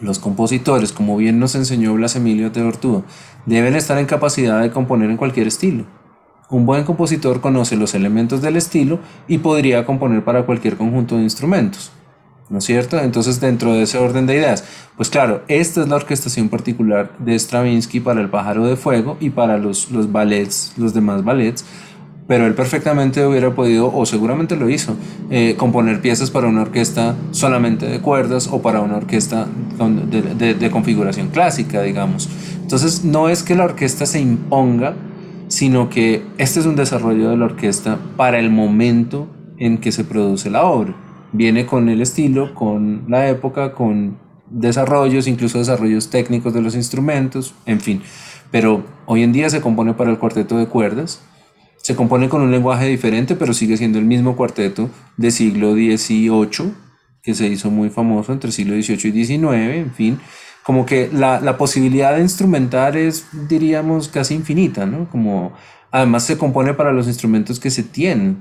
los compositores, como bien nos enseñó Blas Emilio de Ortudo, deben estar en capacidad de componer en cualquier estilo. Un buen compositor conoce los elementos del estilo y podría componer para cualquier conjunto de instrumentos. ¿No es cierto? Entonces, dentro de ese orden de ideas, pues claro, esta es la orquestación particular de Stravinsky para el pájaro de fuego y para los, los ballets, los demás ballets, pero él perfectamente hubiera podido, o seguramente lo hizo, eh, componer piezas para una orquesta solamente de cuerdas o para una orquesta de, de, configuración clásica, digamos. Entonces, no es que la orquesta se imponga, sino que este es un desarrollo de la orquesta para el momento en que se produce la obra. Viene con el estilo, con la época, con desarrollos, incluso desarrollos técnicos de los instrumentos, en fin. Pero hoy en día se compone para el cuarteto de cuerdas, se compone con un lenguaje diferente, pero sigue siendo el mismo cuarteto de siglo XVIII, que se hizo muy famoso entre siglo XVIII y XIX, en fin. como que la, posibilidad de instrumentar es, diríamos, casi infinita, ¿no? Como además se compone para los instrumentos que se tienen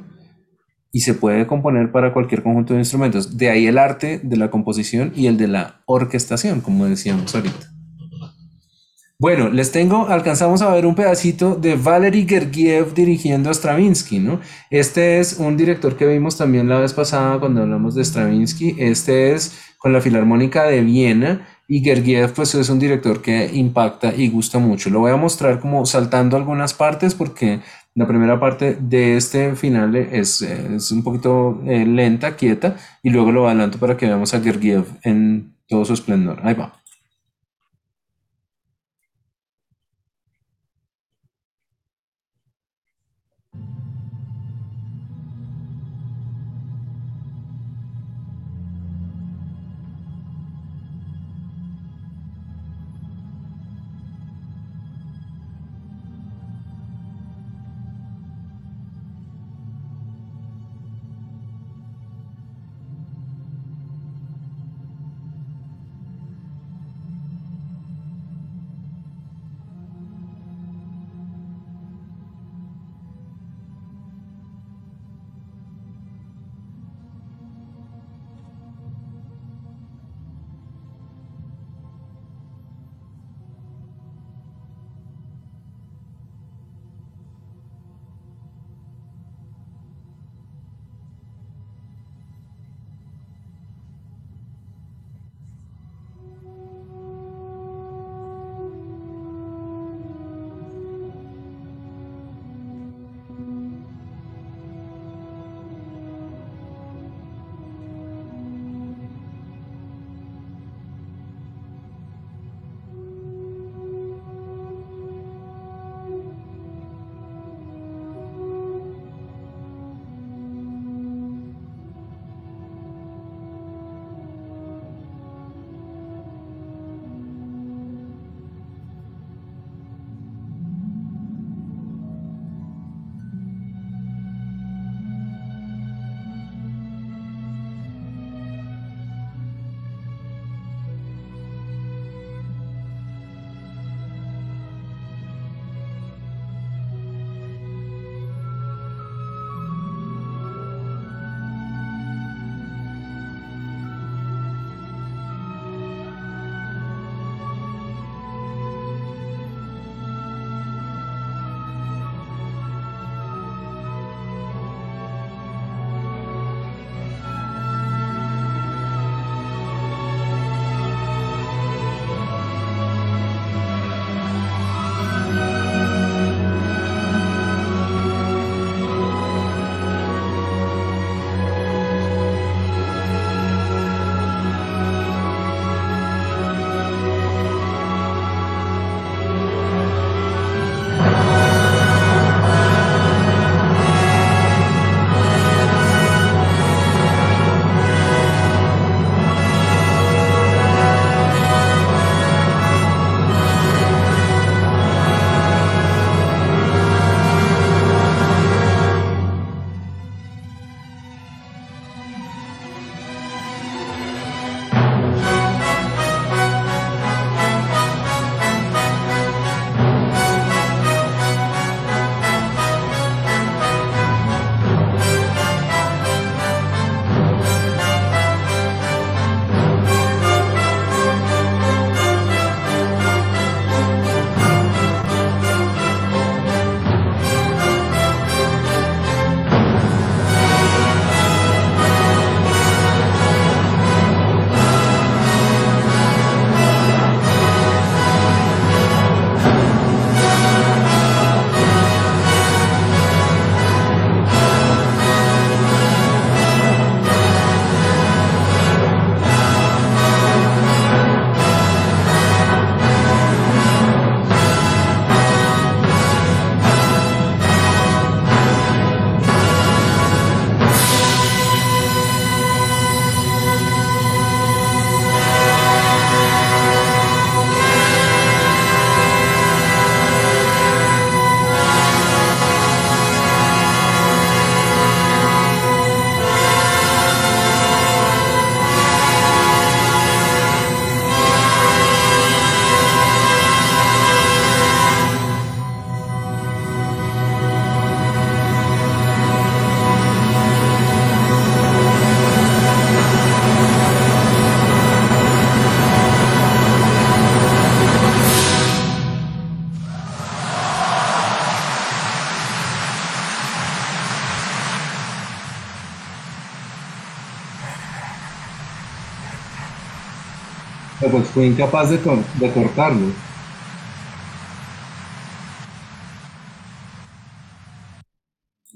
y se puede componer para cualquier conjunto de instrumentos. De ahí el arte de la composición y el de la orquestación, como decíamos ahorita. Bueno, les tengo, alcanzamos a ver un pedacito de Valery Gergiev dirigiendo a Stravinsky, ¿no? Este es un director que vimos también la vez pasada cuando hablamos de Stravinsky. Este es con la Filarmónica de Viena y Gergiev pues es un director que impacta y gusta mucho. Lo voy a mostrar como saltando algunas partes porque la primera parte de este final es, es un poquito eh, lenta, quieta y luego lo adelanto para que veamos a Gergiev en todo su esplendor. Ahí va. Pues fue incapaz de, cortarlo.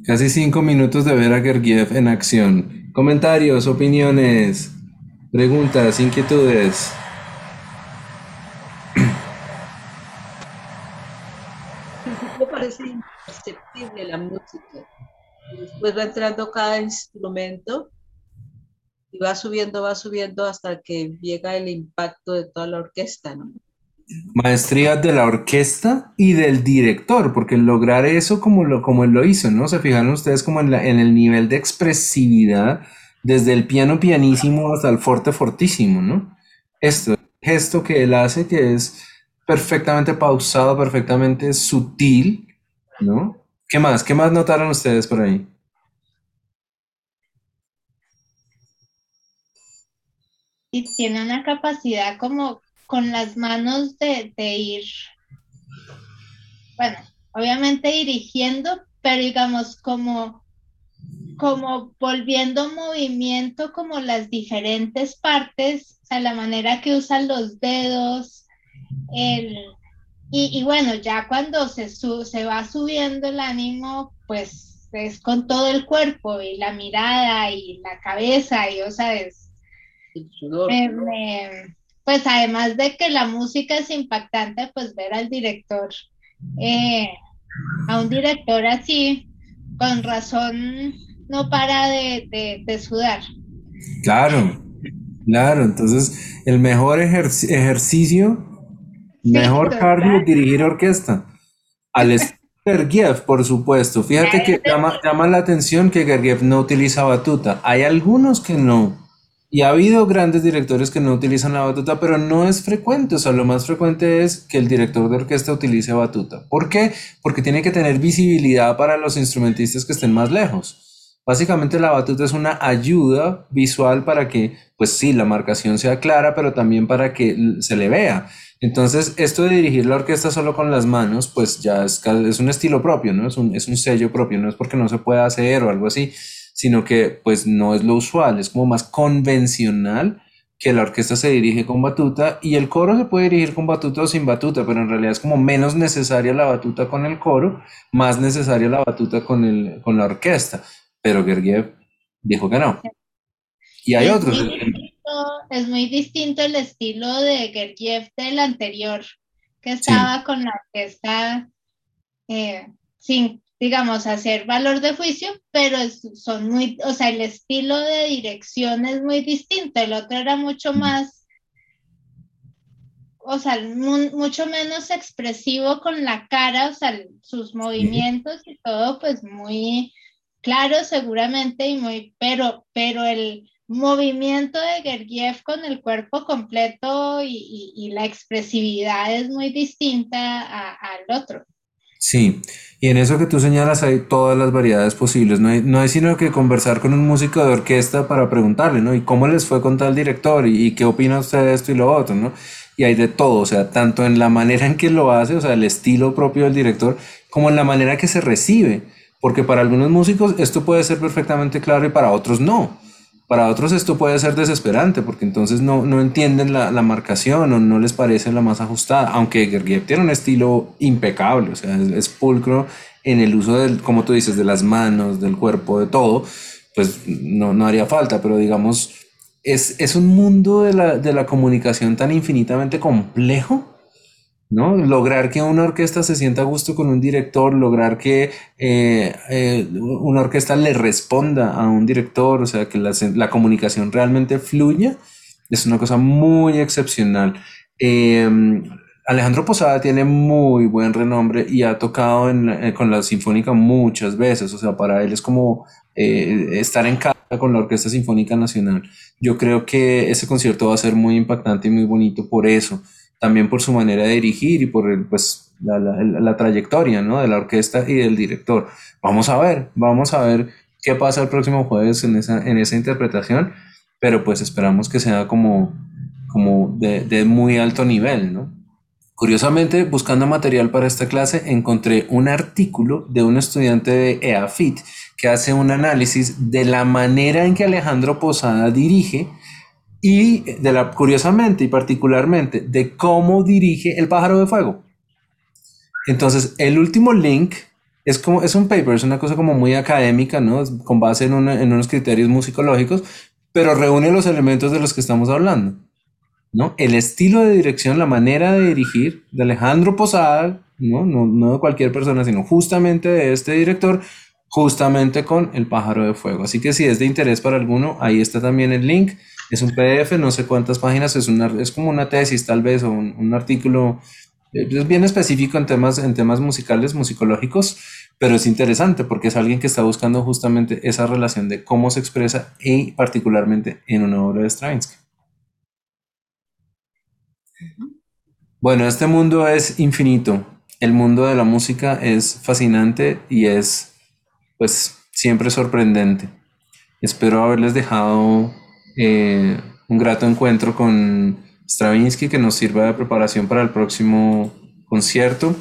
Casi cinco minutos de ver a Gergiev en acción. Comentarios, opiniones, preguntas, inquietudes. Me parece imperceptible la música. Después va entrando cada instrumento va subiendo, va subiendo hasta que llega el impacto de toda la orquesta, ¿no? Maestría de la orquesta y del director, porque lograr eso como, lo, como él lo hizo, ¿no? Se fijaron ustedes como en, en el nivel de expresividad, desde el piano pianísimo hasta el forte fortísimo, ¿no? Esto, gesto que él hace que es perfectamente pausado, perfectamente sutil, ¿no? ¿Qué más? ¿Qué más notaron ustedes por ahí? Y tiene una capacidad como con las manos de, ir, bueno, obviamente dirigiendo, pero digamos como, como volviendo movimiento como las diferentes partes, o sea, la manera que usan los dedos, el, y, bueno, ya cuando se, se va subiendo el ánimo, pues es con todo el cuerpo y la mirada y la cabeza, y o sea, es... pues además de que la música es impactante, pues ver al director, eh, a un director así, con razón, no para de, de, sudar. Claro, claro, entonces el mejor ejercicio Mejor cardio dirigir orquesta. Al Gergiev, por supuesto. Fíjate que llama, llama, la atención que Gergiev no utiliza batuta. Hay algunos que no. Y ha habido grandes directores que no utilizan la batuta, pero no es frecuente. O sea, lo más frecuente es que el director de orquesta utilice batuta. ¿Por qué? Porque tiene que tener visibilidad para los instrumentistas que estén más lejos. Básicamente la batuta es una ayuda visual para que, pues sí, la marcación sea clara, pero también para que se le vea. Entonces, esto de dirigir la orquesta solo con las manos, pues ya es, un estilo propio, ¿no? Es un, es un sello propio, no es porque no se pueda hacer o algo así, sino que pues no es lo usual, es como más convencional que la orquesta se dirige con batuta y el coro se puede dirigir con batuta o sin batuta, pero en realidad es como menos necesaria la batuta con el coro, más necesaria la batuta con, el, con la orquesta. Pero Gergiev dijo que no. Y hay otros es muy distinto el estilo de Gergiev del anterior, que estaba con la orquesta eh, sin, digamos, hacer valor de juicio, pero son muy, o sea, el estilo de dirección es muy distinto. El otro era mucho más, o sea, mucho menos expresivo con la cara, o sea, sus movimientos y todo, pues muy claro seguramente y muy, pero, pero el movimiento de Gergiev con el cuerpo completo y, la expresividad es muy distinta al otro. Sí, y en eso que tú señalas hay todas las variedades posibles. No hay, no hay sino que conversar con un músico de orquesta para preguntarle, ¿no? ¿Y cómo les fue con tal director? ¿Y, qué opina usted de esto y lo otro, ¿no? Y hay de todo, o sea, tanto en la manera en que lo hace, o sea, el estilo propio del director, como en la manera que se recibe. Porque para algunos músicos esto puede ser perfectamente claro y para otros no. Para otros esto puede ser desesperante porque entonces no, no entienden la, la, marcación o no les parece la más ajustada, aunque Gergiev tiene un estilo impecable, o sea, es, pulcro en el uso del, como tú dices, de las manos, del cuerpo, de todo, pues no, no haría falta, pero digamos, es, es un mundo de la, de la comunicación tan infinitamente complejo ¿no? Lograr que una orquesta se sienta a gusto con un director, lograr que eh, eh, una orquesta le responda a un director, o sea, que la, comunicación realmente fluya, es una cosa muy excepcional. Em, Alejandro Posada tiene muy buen renombre y ha tocado eh, con la Sinfónica muchas veces, o sea, para él es como estar en casa con la Orquesta Sinfónica Nacional. Yo creo que ese concierto va a ser muy impactante y muy bonito por eso también por su manera de dirigir y por pues, la, trayectoria ¿no? de la orquesta y del director. Vamos a ver, vamos a ver qué pasa el próximo jueves en esa, en esa interpretación, pero pues esperamos que sea como, como de, de muy alto nivel, ¿no? Curiosamente, buscando material para esta clase, encontré un artículo de un estudiante de EAFIT que hace un análisis de la manera en que Alejandro Posada dirige y de la, curiosamente y particularmente de cómo dirige el pájaro de fuego. Entonces, el último link es como, es un paper, es una cosa como muy académica, ¿no? Con base en, en unos criterios musicológicos, pero reúne los elementos de los que estamos hablando, ¿no? El estilo de dirección, la manera de dirigir de Alejandro Posada, ¿no? No, no de cualquier persona, sino justamente de este director, justamente con el pájaro de fuego. Así que si es de interés para alguno, ahí está también el link. Es un PDF, no sé cuántas páginas, es, una, es como una tesis tal vez o un, un artículo eh, es bien específico en temas, en temas musicales, musicológicos, pero es interesante porque es alguien que está buscando justamente esa relación de cómo se expresa y particularmente en una obra de Stravinsky. Bueno, este mundo es infinito. El mundo de la música es fascinante y es, pues, siempre sorprendente. Espero haberles dejado eh, un grato encuentro con Stravinsky que nos sirva de preparación para el próximo concierto.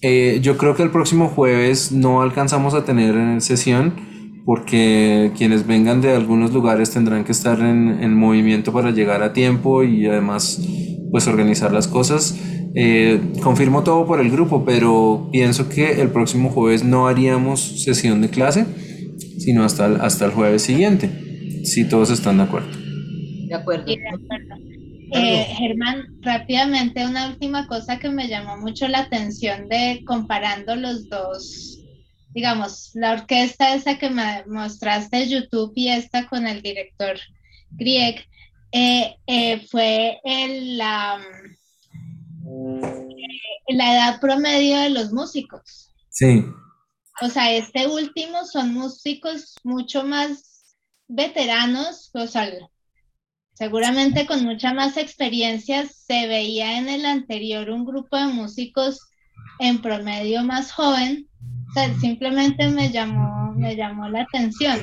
Eh, yo creo que el próximo jueves no alcanzamos a tener sesión porque quienes vengan de algunos lugares tendrán que estar en, movimiento para llegar a tiempo y además pues organizar las cosas. Eh, confirmo todo por el grupo, pero pienso que el próximo jueves no haríamos sesión de clase, sino hasta el, hasta el jueves siguiente, si todos están de acuerdo. De acuerdo. Eh, Germán, rápidamente una última cosa que me llamó mucho la atención de comparando los dos, digamos, la orquesta esa que me mostraste en YouTube y esta con el director Grieg, eh, eh, fue el, la, la edad promedio de los músicos. Sí. O sea, este último son músicos mucho más veteranos, o sea, Seguramente con mucha más experiencia se veía en el anterior un grupo de músicos en promedio más joven. O sea, simplemente me llamó, me llamó la atención.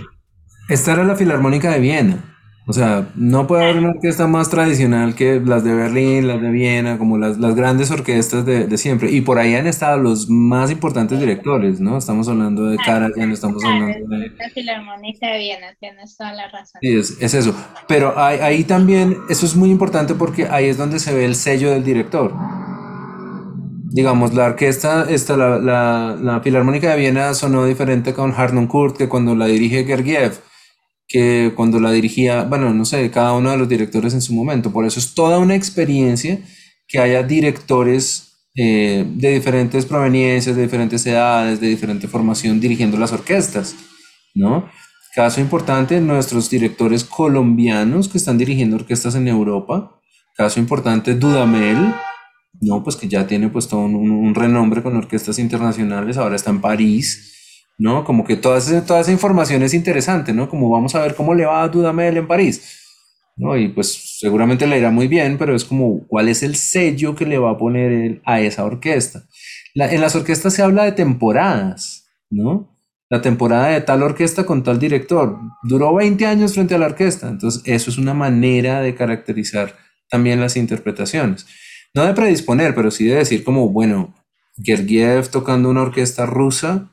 Esta era la Filarmónica de Viena. O sea, no puede haber una orquesta más tradicional que las de Berlín, las de Viena, como las, las grandes orquestas de, de, siempre. Y por ahí han estado los más importantes directores, ¿no? Estamos hablando de Karajan, estamos hablando de... La Filarmónica de Viena, tienes toda la razón. Sí, es, es eso. Pero ahí, ahí también, eso es muy importante porque ahí es donde se ve el sello del director. Digamos, la orquesta, esta, la, la, la Filarmónica de Viena sonó diferente con Harnoncourt que cuando la dirige Gergiev que cuando la dirigía, bueno, no sé, cada uno de los directores en su momento. Por eso es toda una experiencia que haya directores eh, de diferentes proveniencias, de diferentes edades, de diferente formación dirigiendo las orquestas, ¿no? Caso importante, nuestros directores colombianos que están dirigiendo orquestas en Europa. Caso importante, Dudamel, ¿no? Pues que ya tiene pues todo un, un renombre con orquestas internacionales, ahora está en París ¿no? Como que toda esa, toda esa información es interesante, ¿no? Como vamos a ver cómo le va a Dudamel en París, ¿no? Y pues seguramente le irá muy bien, pero es como, ¿cuál es el sello que le va a poner a esa orquesta? en las orquestas se habla de temporadas, ¿no? La temporada de tal orquesta con tal director duró 20 años frente a la orquesta, entonces eso es una manera de caracterizar también las interpretaciones. No de predisponer, pero sí de decir como, bueno, Gergiev tocando una orquesta rusa,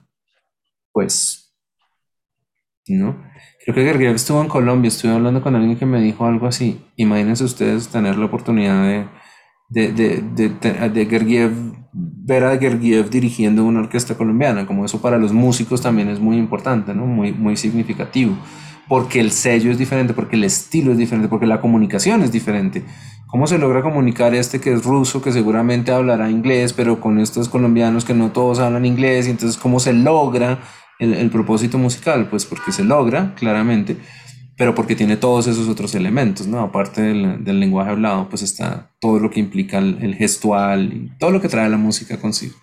pues, ¿no? Creo que Gergiev estuvo en Colombia, estuve hablando con alguien que me dijo algo así. Imagínense ustedes tener la oportunidad de, de, de, de, de Gergiev, ver a Gergiev dirigiendo una orquesta colombiana, como eso para los músicos también es muy importante, ¿no? Muy, muy significativo, porque el sello es diferente, porque el estilo es diferente, porque la comunicación es diferente. ¿Cómo se logra comunicar este que es ruso, que seguramente hablará inglés, pero con estos colombianos que no todos hablan inglés? Y entonces, ¿cómo se logra el, propósito musical? Pues porque se logra, claramente, pero porque tiene todos esos otros elementos, ¿no? Aparte del, lenguaje hablado, pues está todo lo que implica el, gestual y todo lo que trae la música consigo.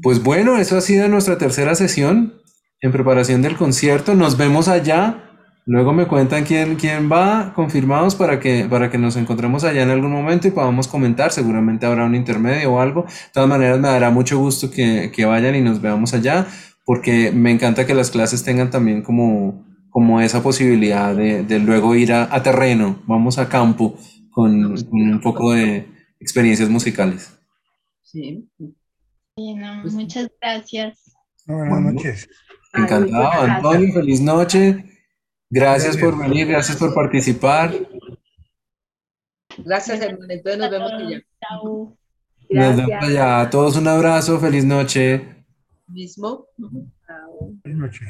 Pues bueno, eso ha sido nuestra tercera sesión en preparación del concierto. Nos vemos allá. Luego me cuentan quién, quién va, confirmados para que, para que nos encontremos allá en algún momento y podamos comentar. Seguramente habrá un intermedio o algo. De todas maneras, me dará mucho gusto que, que vayan y nos veamos allá, porque me encanta que las clases tengan también como, como esa posibilidad de, de luego ir a, a, terreno, vamos a campo con, con, un poco de experiencias musicales. Sí. Bueno, muchas gracias. Buenas noches. Encantado, Antonio, feliz noche. Gracias por venir, gracias por participar. Gracias, hermano. Entonces nos vemos allá. Chao. Nos vemos allá. A todos un abrazo, feliz noche. Mismo. Chao. Buenas noches.